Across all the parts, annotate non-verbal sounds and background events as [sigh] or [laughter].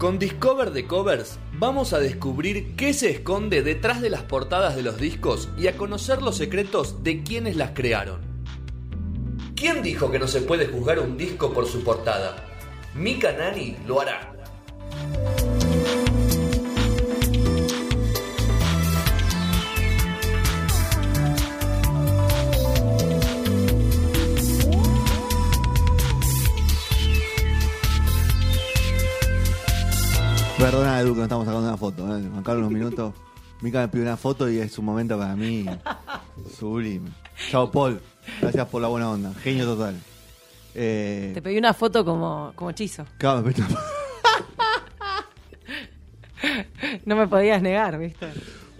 Con Discover de Covers vamos a descubrir qué se esconde detrás de las portadas de los discos y a conocer los secretos de quienes las crearon. ¿Quién dijo que no se puede juzgar un disco por su portada? Mika Nani lo hará. Perdona, Edu, que nos estamos sacando una foto. ¿eh? Acá unos minutos. Mica me pidió una foto y es un momento para mí [laughs] sublime. Chao, Paul. Gracias por la buena onda. Genio total. Eh, Te pedí una foto como, como hechizo. claro, me pidió- [laughs] No me podías negar, ¿viste?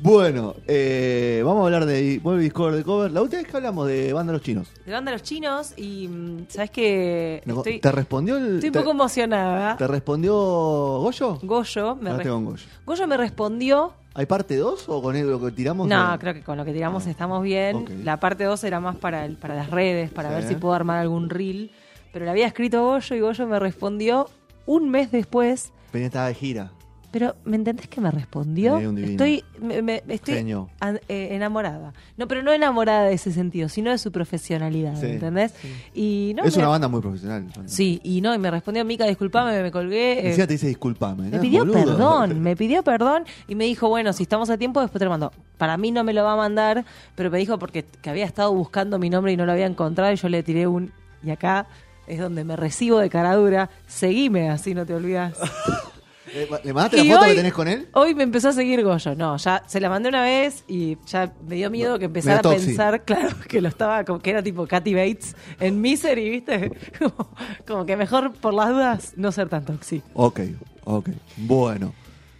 Bueno, eh, vamos a hablar de vuelve Discover de Cover. La última vez que hablamos de Banda Los Chinos. De banda Los Chinos y mm, sabes que No, estoy, ¿Te respondió el. estoy un poco emocionada. ¿Te respondió Goyo? Goyo me, re- con Goyo. Goyo me respondió. ¿Hay parte 2 o con lo que tiramos? No, creo que con lo que tiramos estamos bien. La parte 2 era más para, el, para las redes, para Sí. ver si puedo armar algún reel. Pero le había escrito Goyo y Goyo me respondió un mes después. Peña estaba de gira. Pero, ¿me entendés que me respondió? Sí, un divino. Estoy, me- me- estoy an- eh, enamorada. No, pero no enamorada de ese sentido, sino de su profesionalidad, Sí, ¿entendés? Y no, es me- una banda muy profesional. Sí, y no, y me respondió, Mica, disculpame, me colgué. eh, Encima te dice disculpame. me pidió Boludo. perdón, me pidió perdón y me dijo, bueno, si estamos a tiempo, después te lo mando. Para mí no me lo va a mandar, pero me dijo porque que había estado buscando mi nombre y no lo había encontrado y yo le tiré un... Y acá es donde me recibo de cara dura. Seguime, así no te olvidas. [laughs] Eh, ¿Le mandaste Y la foto hoy- que tenés con él? Hoy me empezó a seguir Goyo. No, ya se la mandé una vez y ya me dio miedo que empezara a pensar, [laughs] claro, que lo estaba, como que era tipo Katy Bates en Misery, ¿viste? [laughs] Como, como que mejor por las dudas no ser tan toxi. Ok, ok. Bueno.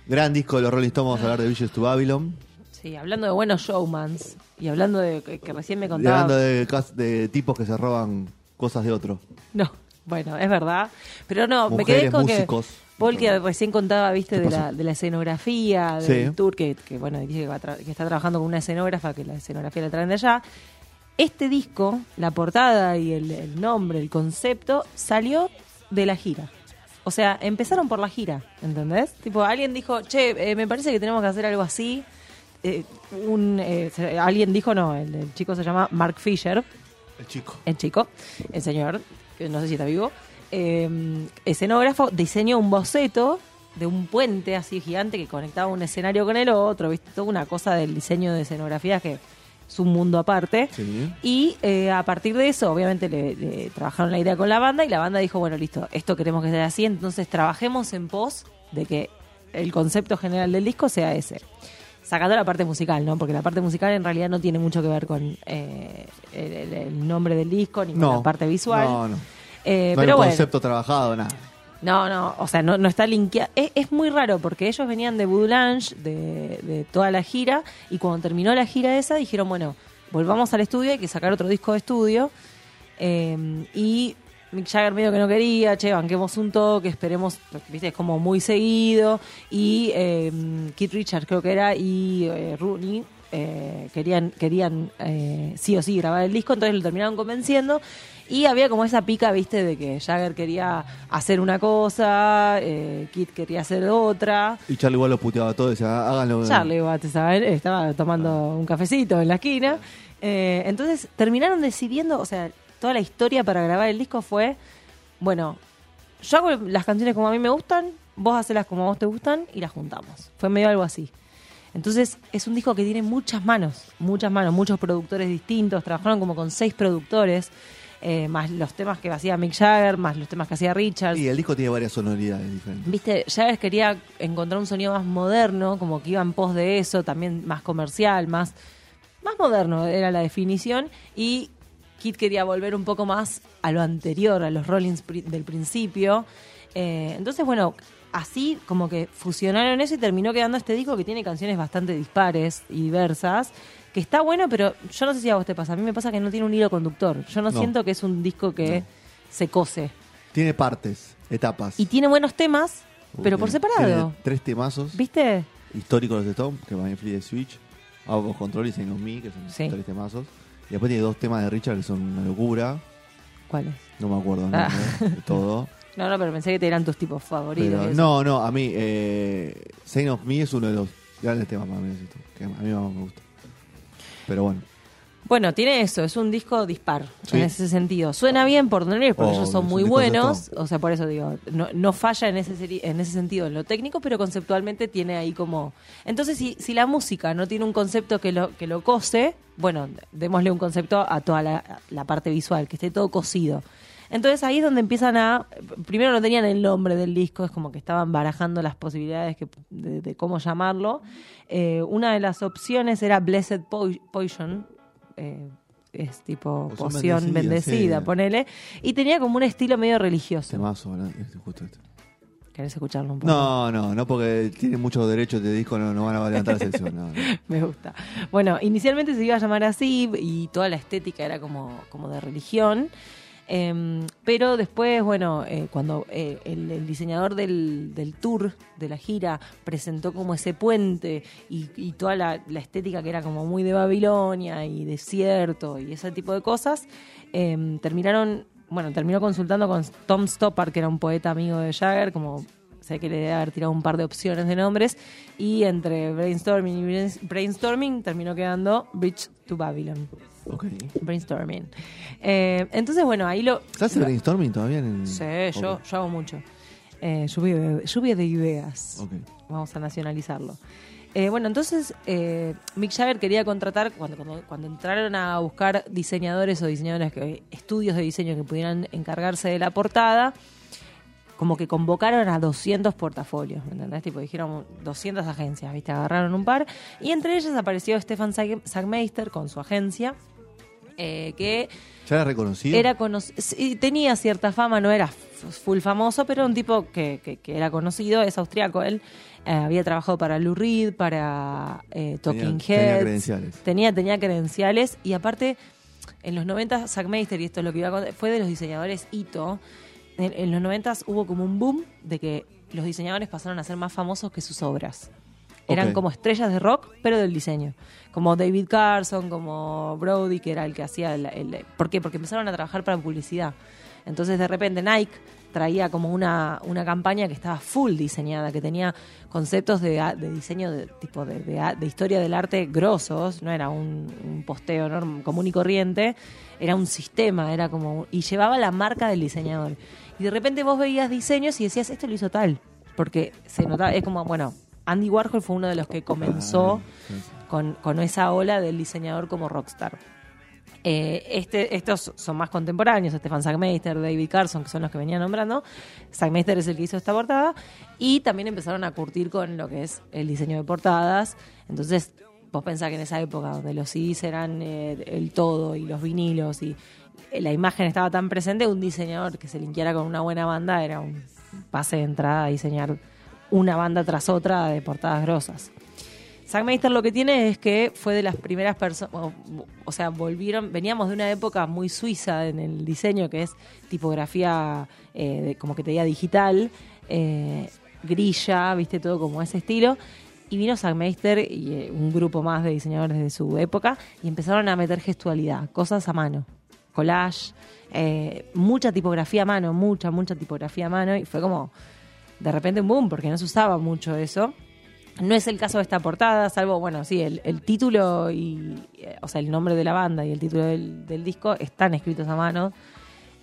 Gran disco de los Rolling Stones. Vamos a hablar de Vicious to Babylon. Sí, hablando de buenos showmans y hablando de que, que recién me contaba. hablando de, de tipos que se roban cosas de otros. No, bueno, es verdad. Pero no, me Mujeres, quedé con músicos. que Paul que recién contaba, viste, ¿Qué de la, de la escenografía, del Sí. tour, que, que, bueno, dice que, va a tra- que está trabajando con una escenógrafa, que la escenografía la traen de allá. Este disco, la portada y el, el nombre, el concepto, salió de la gira. O sea, empezaron por la gira, ¿entendés? Tipo, alguien dijo, che, eh, me parece que tenemos que hacer algo así. Eh, un, eh, alguien dijo, no, el, el chico se llama Mark Fisher, El chico. el chico, el señor, que no sé si está vivo, eh, escenógrafo, diseñó un boceto de un puente así gigante que conectaba un escenario con el otro, ¿viste? Toda una cosa del diseño de escenografía que es un mundo aparte. Sí. Y eh, a partir de eso, obviamente, le, le trabajaron la idea con la banda y la banda dijo, bueno, listo, esto queremos que sea así, entonces trabajemos en pos de que el concepto general del disco sea ese. Sacando la parte musical, ¿no? Porque la parte musical en realidad no tiene mucho que ver con eh, el, el- el nombre del disco ni con No. la parte visual. No, no. Eh, no hay pero un bueno, concepto trabajado, nada. no, no, o sea, no, no está linkeado. Es, es muy raro porque ellos venían de Voodoo de, de toda la gira, y cuando terminó la gira esa dijeron, bueno, volvamos al estudio, hay que sacar otro disco de estudio. Eh, y Mick Jagger medio que no quería, che, banquemos un toque, esperemos, viste, es como muy seguido. Y eh, Keith Richards creo que era, y eh, Rooney eh, querían, querían eh, sí o sí grabar el disco, entonces lo terminaron convenciendo. Y había como esa pica, viste, de que Jagger quería hacer una cosa, eh, Keith quería hacer otra. Y Charlie igual lo puteaba todo. Decía, háganlo. Charlie Watts estaba, estaba tomando un cafecito en la esquina. Eh, entonces terminaron decidiendo, o sea, toda la historia para grabar el disco fue, bueno, yo hago las canciones como a mí me gustan, vos hacelas como a vos te gustan y las juntamos. Fue medio algo así. Entonces es un disco que tiene muchas manos, muchas manos, muchos productores distintos, trabajaron como con seis productores, eh, más los temas que hacía Mick Jagger, más los temas que hacía Richards. Y el disco tiene varias sonoridades diferentes. Viste, Jagger quería encontrar un sonido más moderno, como que iba en pos de eso, también más comercial, más, más moderno era la definición. Y Kit quería volver un poco más a lo anterior, a los Rollins pri- del principio. Eh, entonces, bueno, así como que fusionaron eso y terminó quedando este disco que tiene canciones bastante dispares y diversas. Que está bueno, pero yo no sé si a vos te pasa. A mí me pasa que no tiene un hilo conductor. Yo no, No. siento que es un disco que No. se cose. Tiene partes, etapas. Y tiene buenos temas, pero por separado. tiene tres temazos ¿Viste? históricos de Stones, que van en Free de Switch, Out of Control y Sing of Me, que son Sí. tres temazos. Y después tiene dos temas de Richard que son una locura. ¿Cuál es? No me acuerdo Ah. de todo. [laughs] No, no, pero pensé que te eran tus tipos favoritos. Pero no, no, a mí, eh, Saint of Me es uno de los grandes temas para mí, que a mí más me gusta. Pero bueno, Bueno, tiene eso, es un disco dispar Sí. en ese sentido. Suena bien por Nerds porque Oh, ellos son muy buenos, o sea, por eso digo, no, no falla en ese, seri- en ese sentido en lo técnico, pero conceptualmente tiene ahí como... Entonces, si, si la música no tiene un concepto que lo, que lo cose, bueno, démosle un concepto a toda la, la parte visual, que esté todo cosido. Entonces ahí es donde empiezan a... Primero no tenían el nombre del disco, es como que estaban barajando las posibilidades que, de, de cómo llamarlo. Eh, una de las opciones era Blessed Po- Poison, eh, es tipo Poción poción bendecida, bendecida, sí. ponele. Y tenía como un estilo medio religioso. temazo, ¿verdad? Este, justo este. ¿Querés escucharlo un poco? No, no, no porque tiene muchos derechos de disco, no, no van a levantar la sección. No, no. [laughs] Me gusta. Bueno, inicialmente se iba a llamar así y toda la estética era como, como de religión. Em, pero después, bueno, eh, cuando eh, el, diseñador del, tour, de la gira, presentó como ese puente y, toda la, la estética que era como muy de Babilonia y desierto y ese tipo de cosas, em, terminaron, bueno, terminó consultando con Tom Stoppard, que era un poeta amigo de Jagger, como sé que le debe haber tirado un par de opciones de nombres y entre brainstorming y brains- brainstorming terminó quedando Bridge to Babylon. Brainstorming. Eh, entonces, bueno, ahí lo... ¿Se hace brainstorming todavía en Sí, yo, yo hago mucho. Eh, lluvia, de, lluvia de ideas. ok. Vamos a nacionalizarlo. Eh, bueno, entonces eh, Mick Jagger quería contratar, cuando, cuando, cuando entraron a buscar diseñadores o diseñadoras, que, estudios de diseño que pudieran encargarse de la portada, como que convocaron a 200 portafolios, ¿me entendés? Tipo, dijeron 200 agencias, ¿viste? Agarraron un par. Y entre ellas apareció Stefan Sag- Sagmeister con su agencia, eh, que ¿Ya era reconocido? era sí, tenía cierta fama, no era full famoso, pero un tipo que, que- que era conocido, es austriaco él. eh, había trabajado para Lou Reed, para eh, Talking Tenía- tenía Heads. credenciales. Tenía, tenía credenciales y aparte, en los 90 Sackmeister, y esto es lo que iba a contar, fue de los diseñadores Ito. En, en los 90 hubo como un boom de que los diseñadores pasaron a ser más famosos que sus obras. Eran como estrellas de rock, pero del diseño. Como David Carson, como Brody, que era el que hacía el, el- ¿Por qué? Porque empezaron a trabajar para publicidad. Entonces, de repente, Nike traía como una, una campaña que estaba full diseñada, que tenía conceptos de, de diseño de tipo de, de a- de historia del arte grosos, no era un, un posteo común y corriente, era un sistema, era como y llevaba la marca del diseñador. Y de repente vos veías diseños y decías, esto lo hizo tal, porque se notaba, es como, bueno, Andy Warhol fue uno de los que comenzó Ah, con, con esa ola del diseñador como rockstar. Eh, este, estos son más contemporáneos, Stefan Sagmeister, David Carson, que son los que venía nombrando. Sagmeister es el que hizo esta portada. Y también empezaron a curtir con lo que es el diseño de portadas. Entonces, vos pensás que en esa época donde los CDs eran eh, el todo y los vinilos y la imagen estaba tan presente, un diseñador que se linkeara con una buena banda era un pase de entrada a diseñar una banda tras otra de portadas grosas. Sackmeister lo que tiene es que fue de las primeras personas, o, sea, volvieron, veníamos de una época muy suiza en el diseño, que es tipografía eh, de- como que te diga digital, eh, grilla, viste, todo como ese estilo. Y vino Sackmeister y eh, un grupo más de diseñadores de su época y empezaron a meter gestualidad, cosas a mano, collage, mucha tipografía a mano, mucha, mucha tipografía a mano y fue como de repente un boom porque no se usaba mucho eso. No es el caso de esta portada, salvo, bueno, sí, el, el título y, eh, o sea, el nombre de la banda y el título del, del disco están escritos a mano,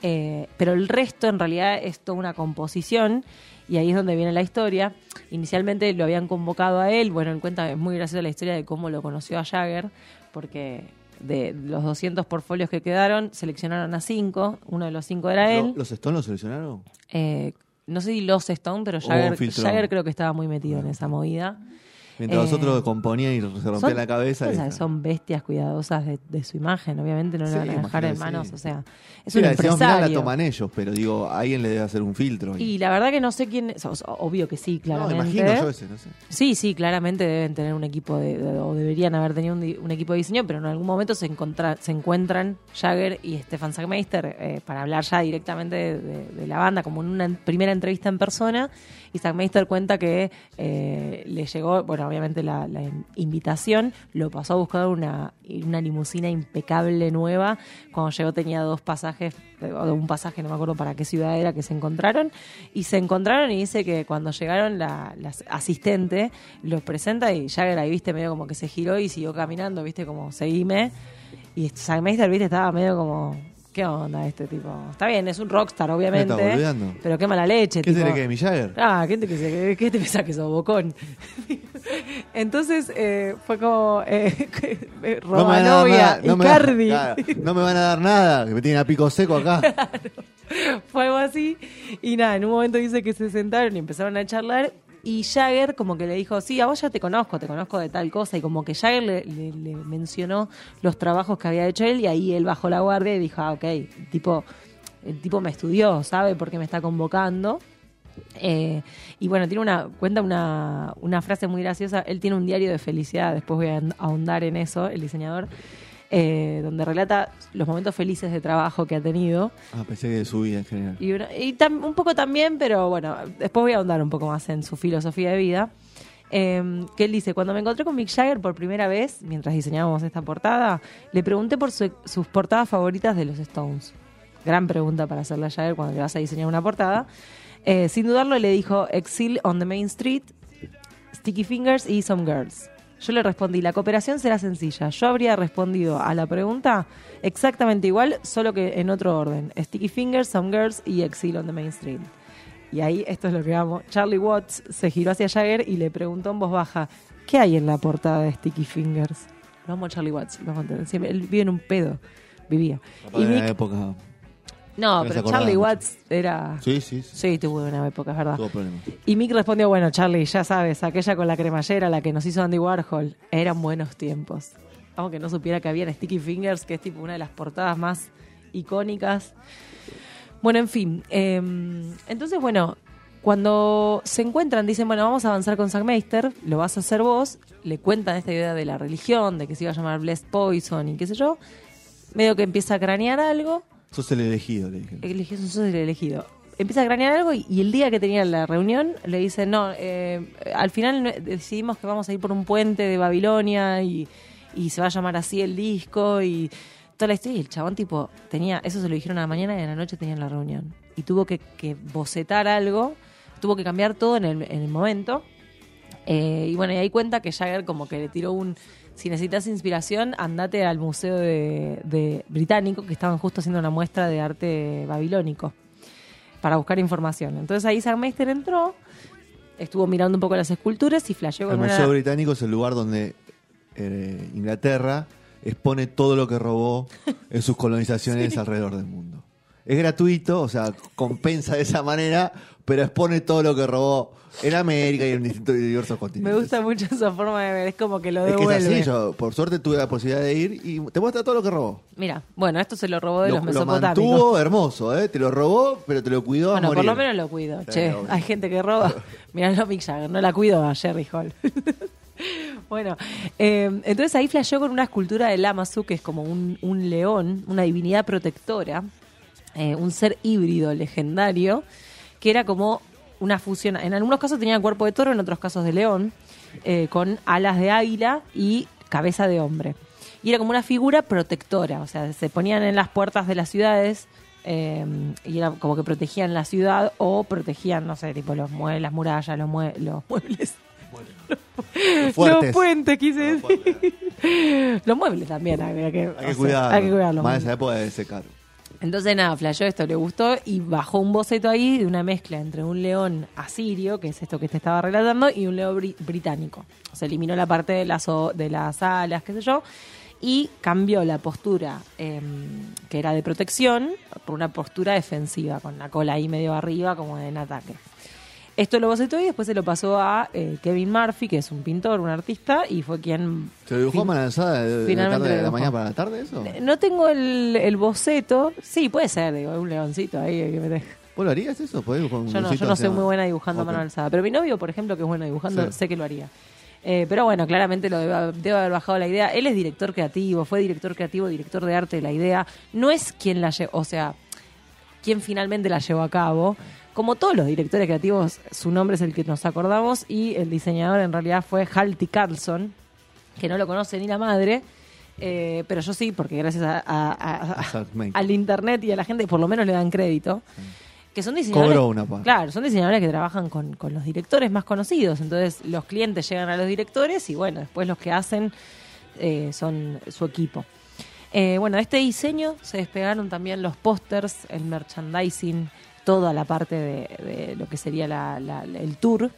eh, pero el resto en realidad es toda una composición y ahí es donde viene la historia. Inicialmente lo habían convocado a él, bueno, él cuenta, es muy graciosa la historia de cómo lo conoció a Jagger, porque de los 200 portfolios que quedaron, seleccionaron a cinco, uno de los cinco era él. ¿Lo- ¿Los Stones lo seleccionaron? Eh, no sé si los Stone, pero Jagger. Jagger creo que estaba muy metido en esa movida. Mientras Eh, otros componían y se rompían Son- la cabeza. son bestias cuidadosas de, de su imagen, obviamente no Sí, la van a dejar en manos, sí. o sea, es Sí, un la final la empresario. toman ellos, pero digo, alguien le debe hacer un filtro. Y la verdad que no sé quién o obvio que sí, no, claramente. imagino yo ese, no sé. Sí, sí, claramente deben tener un equipo de, de- o deberían haber tenido un, un equipo de diseño, pero en algún momento se, encontra- se encuentran Jagger y Stefan Sackmeister eh, para hablar ya directamente de, de- la banda, como en una primera entrevista en persona. Y Sackmeister cuenta que eh, le llegó, bueno, obviamente la, invitación, lo pasó a buscar una, limusina impecable nueva. Cuando llegó tenía dos pasajes, o un pasaje, no me acuerdo para qué ciudad era, que se encontraron. Y se encontraron y dice que cuando llegaron la, asistente los presenta y Jagger ahí, viste, medio como que se giró y siguió caminando, viste, como seguime. Y Meister, viste, estaba medio como ¿qué onda este tipo? Está bien, es un rockstar, obviamente. pero qué mala leche. ¿Qué tipo. que mi Jagger? Ah, ¿qué te, qué, qué te pensás que sos bocón? [laughs] Entonces eh, fue como eh, Romanovia [laughs] no y Cardi. no me van a dar nada, que me tienen a pico seco acá. [laughs] Fue algo así. Y nada, en un momento dice que se sentaron y empezaron a charlar y Jagger como que le dijo, sí, a vos ya te conozco, te conozco de tal cosa. Y como que Jagger le, mencionó los trabajos que había hecho él y ahí él bajó la guardia y dijo, ah, ok, tipo, el tipo me estudió, sabe por qué me está convocando. Eh, y bueno, tiene una, cuenta una, una frase muy graciosa. Él tiene un diario de felicidad, después voy a ahondar en eso, el diseñador. Eh, donde relata los momentos felices de trabajo que ha tenido. Ah, pensé que de su vida en general. Y, un poco también, pero bueno, después voy a ahondar un poco más en su filosofía de vida. Eh, que él dice, cuando me encontré con Mick Jagger por primera vez, mientras diseñábamos esta portada, le pregunté por sus portadas favoritas de los Stones. Gran pregunta para hacerle a Jagger cuando le vas a diseñar una portada. Eh, sin dudarlo le dijo Exile on the Main Street, Sticky Fingers y Some Girls. Yo le respondí, la cooperación será sencilla. Yo habría respondido a la pregunta exactamente igual, solo que en otro orden. Sticky Fingers, Some Girls y Exile on the Main Street. Y ahí, esto es lo que amo. Charlie Watts se giró hacia Jagger y le preguntó en voz baja, ¿qué hay en la portada de Sticky Fingers? Lo amo Charlie Watts, lo amo. él vive en un pedo, vivía. y la época no, pero Charlie Watts era. Sí, sí. Sí, tuvo una época, es verdad. Tuvo problemas. Y Mick respondió: Bueno, Charlie, ya sabes, aquella con la cremallera, la que nos hizo Andy Warhol, eran buenos tiempos. Aunque no supiera que había en Sticky Fingers, que es tipo una de las portadas más icónicas. Bueno, en fin. Em, entonces, bueno, cuando se encuentran, dicen, bueno, vamos a avanzar con Sackmeister, lo vas a hacer vos, le cuentan esta idea de la religión, de que se iba a llamar Blessed Poison y qué sé yo, medio que empieza a cranear algo, Sos el elegido, le dije. Elegido, sos el elegido. Empieza a cranear algo y, el día que tenía la reunión le dice, no, eh, al final decidimos que vamos a ir por un puente de Babilonia y, se va a llamar así el disco y toda la historia. Y el chabón tipo tenía, eso se lo dijeron a la mañana y a la noche tenían la reunión. Y tuvo que, bocetar algo, tuvo que cambiar todo en el, en el momento. Eh, y bueno, y ahí cuenta que Jagger como que le tiró un si necesitas inspiración, andate al Museo de, Británico, que estaban justo haciendo una muestra de arte babilónico, para buscar información. Entonces ahí Meister entró, estuvo mirando un poco las esculturas y flasheó con El Museo Británico es el lugar donde eh, Inglaterra expone todo lo que robó en sus colonizaciones [laughs] alrededor del mundo. Es gratuito, o sea, compensa de esa manera, pero expone todo lo que robó en América y en distintos diversos continentes. Me gusta mucho esa forma de ver, es como que lo devuelve. Es que es así, yo por suerte tuve la posibilidad de ir y te muestra todo lo que robó. Mira, bueno, esto se lo robó de los mesopotámicos. Lo mantuvo hermoso, ¿eh? Te lo robó, pero te lo cuidó bueno, a morir. por lo menos lo cuidó. che, hay gente que roba. [laughs] Mirá, no Mick Jagger, no la cuido a Jerry Hall. [laughs] Bueno, eh, entonces ahí flasheó con una escultura de Lamazu, que es como un, un león, una divinidad protectora, eh, un ser híbrido legendario, que era como una fusión. En algunos casos tenía cuerpo de toro, en otros casos de león, eh, con alas de águila y cabeza de hombre. Y era como una figura protectora, o sea, se ponían en las puertas de las ciudades eh, y era como que protegían la ciudad o protegían, no sé, tipo los muebles, las murallas, los, los muebles. Los, puentes, quise decir. [laughs] Los muebles también hay que, hay que, cuidarlos. Más esa época de secar. Entonces nada, flasheó esto, le gustó y bajó un boceto ahí de una mezcla entre un león asirio, que es esto que te estaba relatando, y un león británico. Se eliminó la parte de las, de las alas, qué sé yo, y cambió la postura em, que era de protección por una postura defensiva, con la cola ahí medio arriba como en ataque. Esto lo bocetó y después se lo pasó a eh, Kevin Murphy, que es un pintor, un artista, y fue quien... ¿Se dibujó a lanzada de, la mañana para la tarde eso? Eh, no tengo el, boceto. Sí, puede ser, digo, un leoncito ahí que me ¿Vos lo harías eso? un yo no, yo no soy muy buena dibujando a mano alzada. Pero mi novio, por ejemplo, que es bueno dibujando, sé que lo haría. Eh, pero bueno, claramente lo debe, haber bajado la idea. Él es director creativo, fue director creativo, director de arte de la idea. No es quien la llevó, o sea, quien finalmente la llevó a cabo como todos los directores creativos, su nombre es el que nos acordamos y el diseñador en realidad fue Halti Carlson, que no lo conoce ni la madre. eh, pero yo sí, porque gracias a- a- a- al internet y a la gente por lo menos le dan crédito. Que son diseñadores. Cobró una parte. Claro, son diseñadores que trabajan con, con los directores más conocidos. Entonces, los clientes llegan a los directores y bueno, después los que hacen eh, son su equipo. Eh, bueno, de este diseño se despegaron también los pósters, el merchandising, toda la parte de, lo que sería la- la- el tour.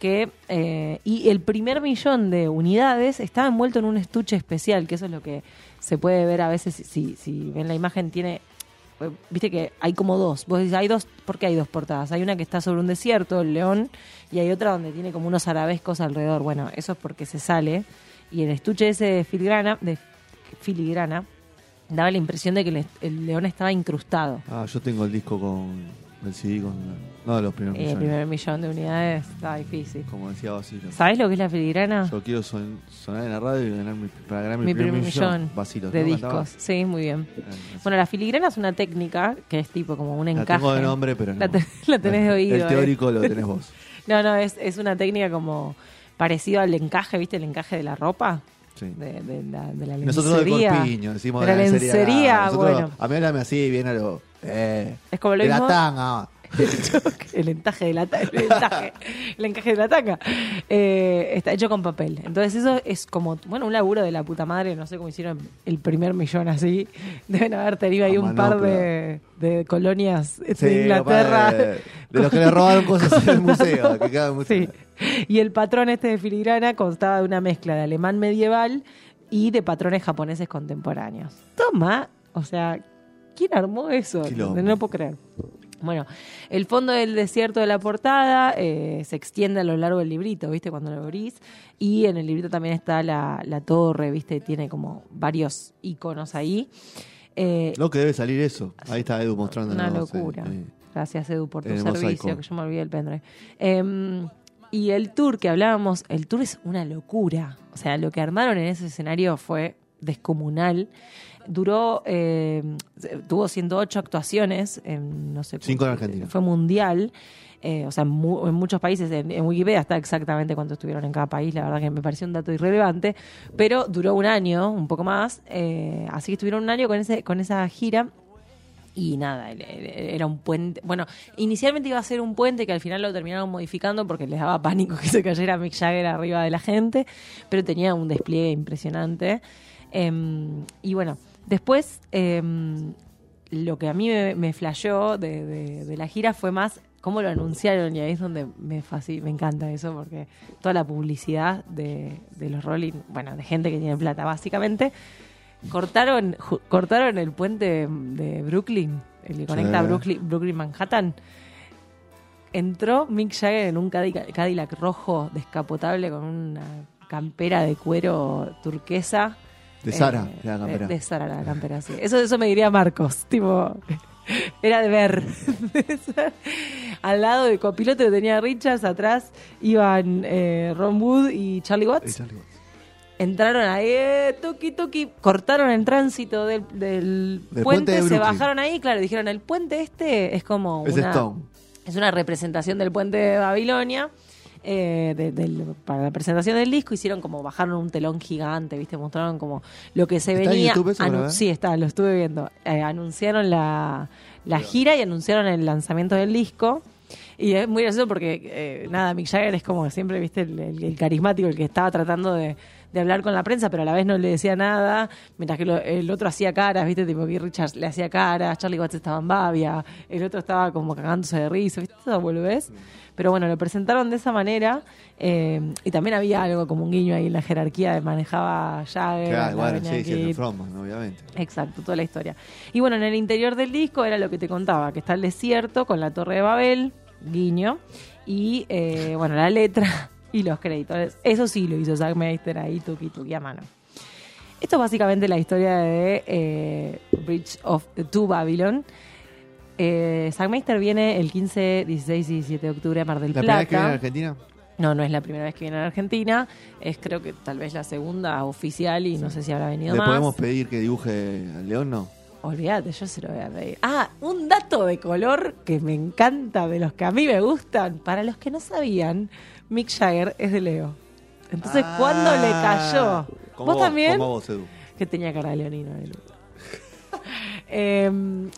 Que, eh, y el primer millón de unidades estaba envuelto en un estuche especial, que eso es lo que se puede ver a veces si, si, ven la imagen, tiene eh, viste que hay como dos. Vos dices, hay dos, ¿por qué hay dos portadas? Hay una que está sobre un desierto, el león, y hay otra donde tiene como unos arabescos alrededor. Bueno, eso es porque se sale. Y el estuche ese de filigrana, filigrana daba la impresión de que el, el león estaba incrustado. Ah, yo tengo el disco con el CD con no de los primeros Eh, el millones. primer millón de unidades estaba difícil. Como decía Basilo. ¿Sabés lo que es la filigrana? Yo quiero son- sonar en la radio y ganar mi, para ganar mi, Mi primer, millón de ¿no? discos. Cantaba. Sí, muy bien. Así. Bueno, la filigrana es una técnica que es tipo como un la encaje. tengo de nombre, pero no. La, te- [laughs] la tenés de oído. El eh. teórico lo tenés vos. [laughs] No, no, es, es una técnica como parecido al encaje, ¿viste? El encaje de la ropa. Sí. De, de la, de la Nosotros de lencería. corpiño, decimos De la lencería, Nosotros- bueno. A mí háblame así, bien a lo. Eh, Es como lo de la tanga. [laughs] el entaje de la el entaje, el encaje de la tanga eh, está hecho con papel entonces eso es como bueno un laburo de la puta madre no sé cómo hicieron el primer millón así [laughs] deben haber tenido ahí A un par de, de colonias de Sí, Inglaterra De, de [laughs] los que le robaron cosas en el museo. Que Sí. Y el patrón este de filigrana constaba de una mezcla de alemán medieval y de patrones japoneses contemporáneos. Toma, o sea, ¿quién armó eso? Quilombo. No lo puedo creer. Bueno, el fondo del desierto de la portada eh, se extiende a lo largo del librito, ¿viste? Cuando lo abrís. Y en el librito también está la, la torre, ¿viste? Tiene como varios iconos ahí. Eh, Lo que debe salir eso. Ahí está Edu mostrando. una locura. Gracias, Edu, por tu servicio, que yo me olvidé el pendrive. Em, y el tour que hablábamos, el tour es una locura. O sea, lo que armaron en ese escenario fue descomunal. Duró, eh, tuvo 108 actuaciones, en, no sé. Cinco en Argentina. Fue mundial. eh, o sea, en, mu- en muchos países, en, en Wikipedia está exactamente cuánto estuvieron en cada país, la verdad que me pareció un dato irrelevante, pero duró un año, un poco más, eh, así que estuvieron un año con, ese, con esa gira y nada, era un puente. Bueno, inicialmente iba a ser un puente que al final lo terminaron modificando porque les daba pánico que se cayera Mick Jagger arriba de la gente, pero tenía un despliegue impresionante. Em, y bueno, después em, lo que a mí me, me flasheó de, de- de la gira fue más cómo lo anunciaron y ahí es donde me fascina, me encanta eso porque toda la publicidad de, de los Rolling, bueno, de gente que tiene plata básicamente, cortaron cortaron el puente de Brooklyn, el que conecta Sí. Brooklyn, Brooklyn Manhattan. Entró Mick Jagger en un Cadillac, Cadillac rojo descapotable con una campera de cuero turquesa. De Sara, Eh, la campera. De, de Sara la campera, sí. Eso, eso me diría Marcos, tipo, [laughs] era de ver. [laughs] Al lado de copiloto que tenía Richards, atrás iban eh, Ron Wood y Charlie Eh, Watts. Charlie Watts. Entraron ahí, eh, tuki tuki, cortaron el tránsito del, del Del puente puente, de se bajaron ahí, claro, dijeron, el puente este es como Es una, Stone. es una representación del puente de Babilonia. Eh, de- del- para la presentación del disco hicieron como bajaron un telón gigante, viste, mostraron como lo que se ¿Está en venía. YouTube eso sí, está, lo estuve viendo. Eh, anunciaron la, la gira y anunciaron el lanzamiento del disco. Y es muy gracioso porque, eh, nada, Mick Jagger es como siempre, viste, el, el- el carismático, el que estaba tratando de, de hablar con la prensa, pero a la vez no le decía nada, mientras que lo- el otro hacía caras, viste, tipo que Richards le hacía caras, Charlie Watts estaba en babia, el otro estaba como cagándose de risa, viste, esa boludez. Pero bueno, lo presentaron de esa manera eh, y también había algo como un guiño ahí en la jerarquía de manejaba Jagger, Claro, sí, sí, frontman, obviamente. Exacto, toda la historia. Y bueno, en el interior del disco era lo que te contaba, que está el desierto con la Torre de Babel, guiño, y eh, bueno, la letra y los créditos. Eso sí lo hizo Zack Meister ahí, tuki tuki a mano. Esto es básicamente la historia de eh, Bridge of the to Babylon. Eh, Zack Meister viene el 15, 16 y 17 de octubre a Mar del ¿La primera Plata. vez que viene a Argentina? No, no es la primera vez que viene a Argentina. Es creo que tal vez la segunda oficial y no sé si habrá venido ¿Le más. podemos pedir que dibuje al león? No. Olvídate, yo se lo voy a pedir. Ah, un dato de color que me encanta, de los que a mí me gustan. Para los que no sabían, Mick Jagger es de Leo. Entonces, cuando le cayó? Ah, Como ¿Vos, también? Como vos, Edu. Que tenía cara de leonino. él. Eh,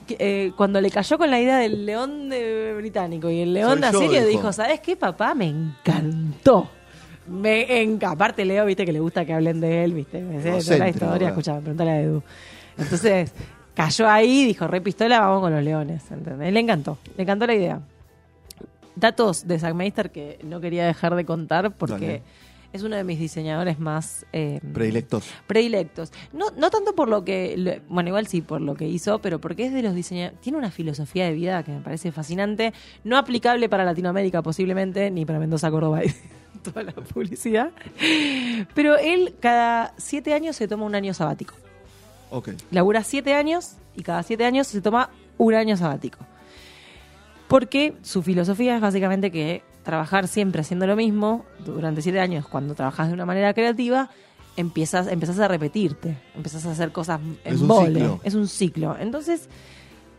que, eh, cuando le cayó con la idea del león de británico y el león Soy yo, Asiria, dijo. dijo, ¿sabes qué, papá? Me encantó. Me enca- Aparte, Leo, viste que le gusta que hablen de él, viste. Me sé toda la historia, escuchame, pregúntale a Edu. Entonces, cayó ahí, dijo, re pistola, vamos con los leones. ¿entendés? Le encantó, le encantó la idea. Datos de Zackmeister que no quería dejar de contar porque Dale. Es uno de mis diseñadores más... eh, Predilectos. predilectos. No, no tanto por lo que, bueno, igual sí por lo que hizo, pero porque es de los diseñadores, tiene una filosofía de vida que me parece fascinante, no aplicable para Latinoamérica posiblemente, ni para Mendoza, Córdoba y [laughs] toda la publicidad, pero él cada siete años se toma un año sabático. Ok. Labura siete años y cada siete años se toma un año sabático. Porque su filosofía es básicamente que trabajar siempre haciendo lo mismo durante siete años, cuando trabajas de una manera creativa, empiezas, empiezas a repetirte, empiezas a hacer cosas en Es un ciclo. Es un ciclo. Entonces,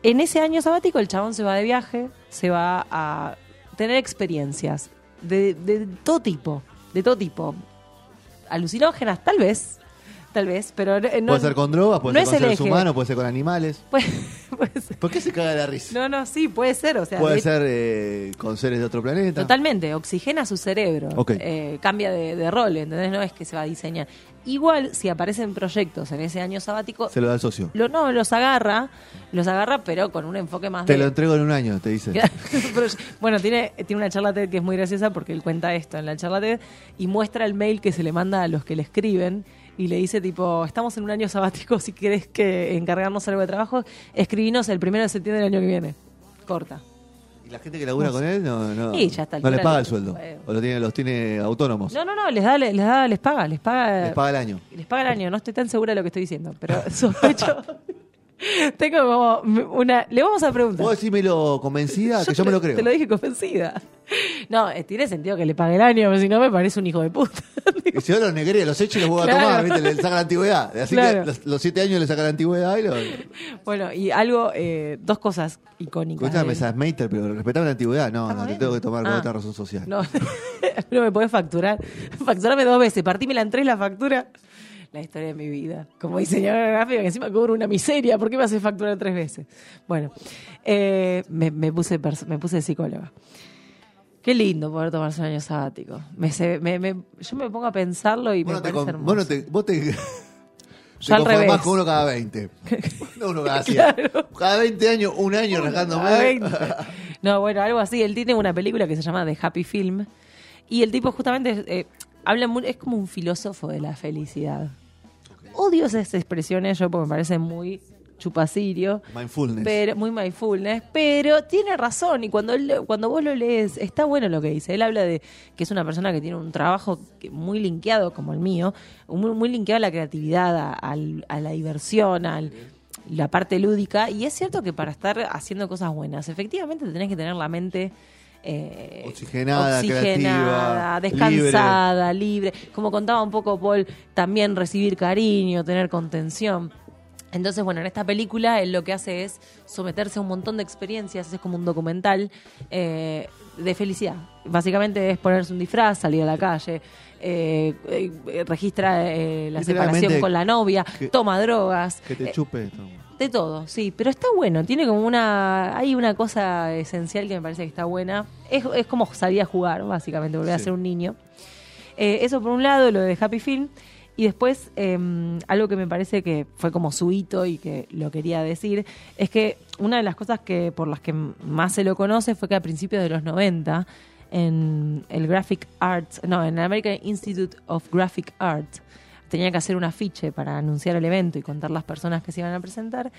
en ese año sabático, el chabón se va de viaje, se va a tener experiencias de, de todo tipo, de todo tipo. Alucinógenas, tal vez, tal vez, pero eh, no, puede ser con drogas, puede no ser con seres eje. humanos, puede ser con animales. [laughs] Puede, puede ser. ¿Por qué se caga de la risa? No, no, sí, puede ser. O sea, puede de- ser eh, con seres de otro planeta. Totalmente, oxigena su cerebro, eh, cambia de, de rol, ¿entendés? No es que se va a diseñar. Igual, si aparecen proyectos en ese año sabático, Se lo da el socio. lo, no, los agarra, los agarra, pero con un enfoque más Te de... lo entrego en un año, te dice. [laughs] Bueno, tiene, tiene una charla TED que es muy graciosa porque él cuenta esto en la charla TED y muestra el mail que se le manda a los que le escriben y le dice tipo, estamos en un año sabático, si querés que encargarnos algo de trabajo, escribinos el primero de septiembre del año que viene. Corta. ¿Y la gente que labura con él no, no, Sí, ya está no les paga el sueldo? Bueno. ¿O lo tiene, los tiene autónomos? No, no, no, les da, les da, les paga, les paga, Les paga el año. les paga el año. No estoy tan segura de lo que estoy diciendo, pero [laughs] sospecho. [laughs] [laughs] Tengo como una. Le vamos a preguntar. ¿Vos decímelo convencida? que yo me lo creo. Te lo dije convencida. [laughs] No, eh, tiene sentido que le pague el año, si no me parece un hijo de puta. [laughs] Y si yo los negré, los echo y los voy a Claro. tomar, ¿viste? Le saca la antigüedad. Así Claro. que los, los siete años le saca la antigüedad y lo. bueno, y algo, eh, dos cosas icónicas. Escuchame, esas Mater, pero respetame la antigüedad. No, no, Estamos te tengo que tomar con Ah. otra razón social. No, no me podés facturar. Facturame dos veces. Partímela en tres la factura. La historia de mi vida. Como diseñadora gráfica, que encima cobro una miseria. ¿Por qué me hace facturar tres veces? Bueno, eh, me, me puse me puse psicóloga. Qué lindo poder tomarse un año sabático. Me, me- me- yo me pongo a pensarlo y Vos me parece con- hermoso. vos no te, vos te, [laughs] te Yo al revés. con uno cada 20. No uno cada 100. Cada 20 años, un año rascándome. A 20. No, bueno, algo así. Él tiene una película que se llama The Happy Film. Y el tipo justamente eh, habla muy- es como un filósofo de la felicidad. Odio esas expresiones yo porque me parece muy chupacirio. Mindfulness. Pero, muy mindfulness, pero tiene razón y cuando él- cuando vos lo lees está bueno lo que dice. Él habla de que es una persona que tiene un trabajo muy linkeado como el mío, muy, muy linkeado a la creatividad, a, a la diversión, a la parte lúdica y es cierto que para estar haciendo cosas buenas, efectivamente te tenés que tener la mente eh, Oxigenada, oxigenada, creativa, descansada, libre. Como contaba un poco Paul, también recibir cariño, tener contención. Entonces, bueno, en esta película él lo que hace es someterse a un montón de experiencias, es como un documental eh, de felicidad. Básicamente es ponerse un disfraz, salir a la calle, eh, eh, registra eh, la separación con la novia, que- toma drogas, Que te eh, chupe. esto. De todo, sí, pero está bueno, tiene como una, hay una cosa esencial que me parece que está buena, es, es como salir a jugar, básicamente, volver a ser un niño. Eh, eso por un lado, lo de Happy Film, y después eh, algo que me parece que fue como su hito y que lo quería decir, es que una de las cosas que por las que más se lo conoce fue que a principios de los 90, en el Graphic Arts, no, en el American Institute of Graphic Arts, tenía que hacer un afiche para anunciar el evento y contar las personas que se iban a presentar.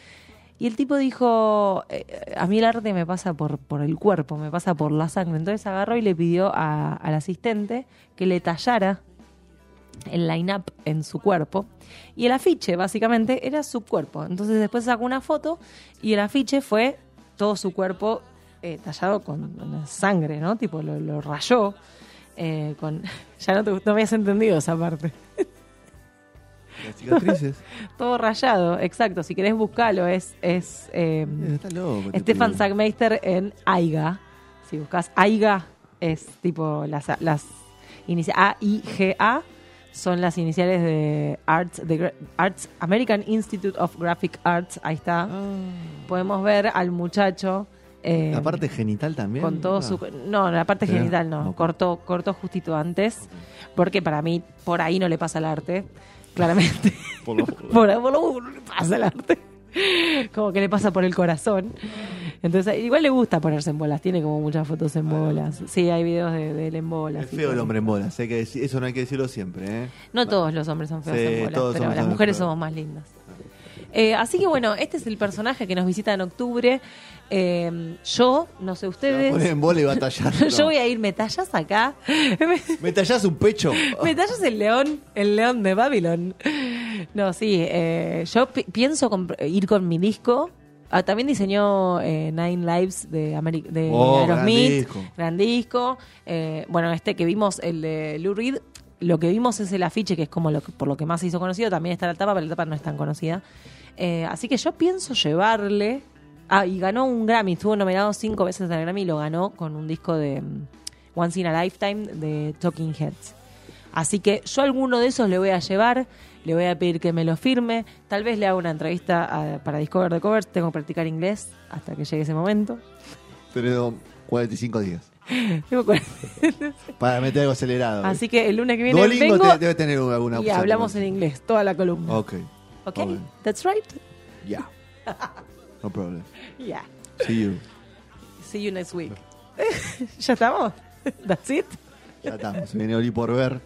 Y el tipo dijo, eh, a mí el arte me pasa por, por el cuerpo, me pasa por la sangre. Entonces agarró y le pidió al asistente que le tallara el line-up en su cuerpo. Y el afiche, básicamente, era su cuerpo. Entonces después sacó una foto y el afiche fue todo su cuerpo eh, tallado con, sangre, ¿no? Tipo, lo, lo rayó. eh, con... [laughs] Ya no, te, no habías entendido esa parte. [laughs] Las cicatrices. [laughs] todo rayado, exacto. Si querés buscarlo, es, es eh, Está loco. este Stefan pibe. Sackmeister en AIGA. Si buscas AIGA, es tipo las, las iniciales A-I-G-A son las iniciales de Arts, de Arts American Institute of Graphic Arts. Ahí está. Ah, Podemos ver al muchacho. eh, la parte genital también. con todo Ah. su no la parte genital no cortó cortó justito antes porque para mí por ahí no le pasa el arte claramente. [laughs] [laughs] Por lo- por por lo- pasa el arte. Como que le pasa por el corazón. Entonces igual le gusta ponerse en bolas. Tiene como muchas fotos en bolas. Sí hay videos de, de él en bolas Es feo el hombre en bolas. hay que decir- eso no hay que decirlo siempre, ¿eh? no todos los hombres son feos Sí, en bolas pero somos las mujeres somos más lindas. Eh, así que bueno, este es el personaje que nos visita en octubre. Eh, yo, no sé Te ustedes, pones en bola y va a tallar. [laughs] yo voy a ir, ¿me tallas acá? [laughs] ¿Me tallás un pecho? [laughs] ¿Me tallas el león? El león de Babylon. No, sí, eh, yo pi- pienso ir con mi disco. Ah, también diseñó eh, Nine Lives de, Ameri- de Oh, gran Aerosmith. disco. Gran disco. Eh, bueno, este que vimos, el de Lou Reed, lo que vimos es el afiche, que es como lo que- por lo que más se hizo conocido. También está la tapa, pero la tapa no es tan conocida. Eh, así que yo pienso llevarle. Ah, y ganó un Grammy. Estuvo nominado cinco veces al Grammy y lo ganó con un disco de mm, Once in a Lifetime de Talking Heads. Así que yo alguno de esos le voy a llevar, le voy a pedir que me lo firme, tal vez le haga una entrevista a- para Discover the Covers, tengo que practicar inglés hasta que llegue ese momento. Pero 45 días. [laughs] Para meter algo acelerado. Así que el lunes que viene vengo te- debe tener alguna y hablamos en inglés, toda la columna. Ok. ¿Ok? ok. That's right. Yeah. [laughs] No problem. Yeah. See you. See you next week. [laughs] ¿Ya estamos? [laughs] That's it. Ya estamos. Se viene Oli por ver.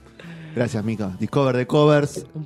Gracias, Mica. Discover de covers. Un